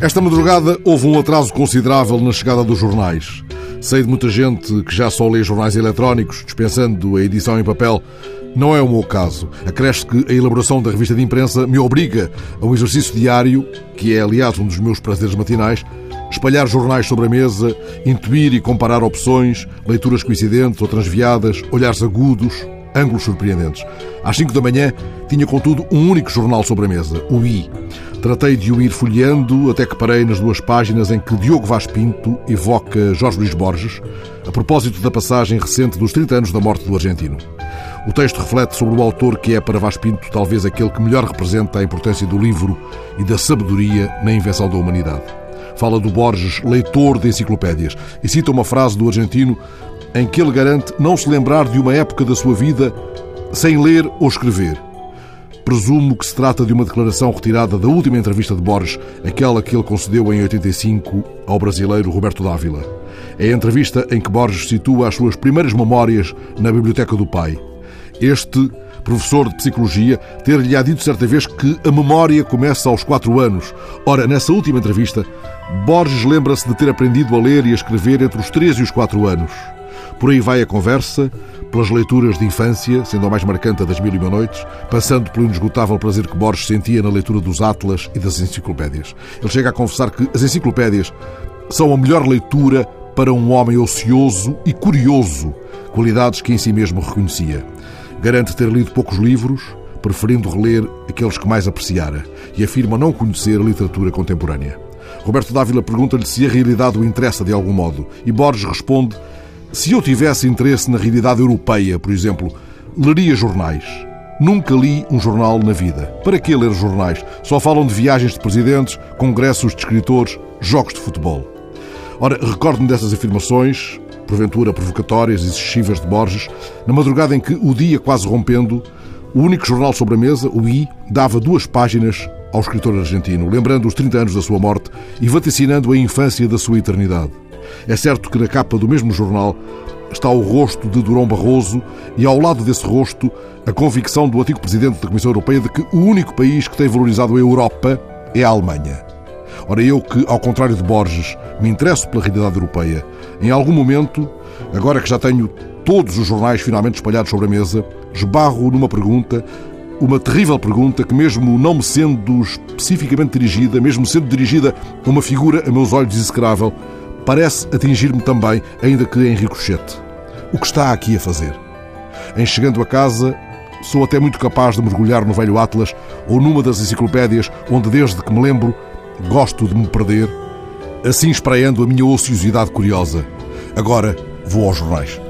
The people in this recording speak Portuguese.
Esta madrugada houve um atraso considerável na chegada dos jornais. Sei de muita gente que já só lê jornais eletrónicos, dispensando a edição em papel. Não é o meu caso. Acresce que a elaboração da revista de imprensa me obriga a um exercício diário, que é, aliás, um dos meus prazeres matinais, espalhar jornais sobre a mesa, intuir e comparar opções, leituras coincidentes ou transviadas, olhares agudos, ângulos surpreendentes. Às 5 da manhã tinha, contudo, um único jornal sobre a mesa, o I. Tratei de o ir folheando até que parei nas duas páginas em que Diogo Vaz Pinto evoca Jorge Luís Borges, a propósito da passagem recente dos 30 anos da morte do argentino. O texto reflete sobre o autor que é para Vaz Pinto talvez aquele que melhor representa a importância do livro e da sabedoria na invenção da humanidade. Fala do Borges, leitor de enciclopédias, e cita uma frase do argentino em que ele garante não se lembrar de uma época da sua vida sem ler ou escrever. Presumo que se trata de uma declaração retirada da última entrevista de Borges, aquela que ele concedeu em 85 ao brasileiro Roberto Dávila. É a entrevista em que Borges situa as suas primeiras memórias na biblioteca do pai. Este, professor de psicologia, ter-lhe dito certa vez que a memória começa aos quatro anos. Ora, nessa última entrevista, Borges lembra-se de ter aprendido a ler e a escrever entre os três e os quatro anos. Por aí vai a conversa, pelas leituras de infância, sendo a mais marcante das Mil e Uma Noites, passando pelo inesgotável prazer que Borges sentia na leitura dos atlas e das enciclopédias. Ele chega a confessar que as enciclopédias são a melhor leitura para um homem ocioso e curioso, qualidades que em si mesmo reconhecia. Garante ter lido poucos livros, preferindo reler aqueles que mais apreciara, e afirma não conhecer a literatura contemporânea. Roberto Dávila pergunta-lhe se a realidade o interessa de algum modo, e Borges responde se eu tivesse interesse na realidade europeia, por exemplo, leria jornais. Nunca li um jornal na vida. Para que ler jornais? Só falam de viagens de presidentes, congressos de escritores, jogos de futebol. Ora, recordo-me dessas afirmações, porventura provocatórias e excessivas de Borges, na madrugada em que, o dia quase rompendo, o único jornal sobre a mesa, o I, dava duas páginas ao escritor argentino, lembrando os 30 anos da sua morte e vaticinando a infância da sua eternidade. É certo que na capa do mesmo jornal está o rosto de Durão Barroso e ao lado desse rosto a convicção do antigo presidente da Comissão Europeia de que o único país que tem valorizado a Europa é a Alemanha. Ora, eu que, ao contrário de Borges, me interesso pela realidade europeia, em algum momento, agora que já tenho todos os jornais finalmente espalhados sobre a mesa, esbarro numa pergunta, uma terrível pergunta que, mesmo não me sendo especificamente dirigida, mesmo sendo dirigida a uma figura a meus olhos execrável, parece atingir-me também, ainda que em ricochete. O que está aqui a fazer? Em chegando a casa, sou até muito capaz de mergulhar no velho Atlas ou numa das enciclopédias onde, desde que me lembro, gosto de me perder, assim espraiando a minha ociosidade curiosa. Agora vou aos jornais.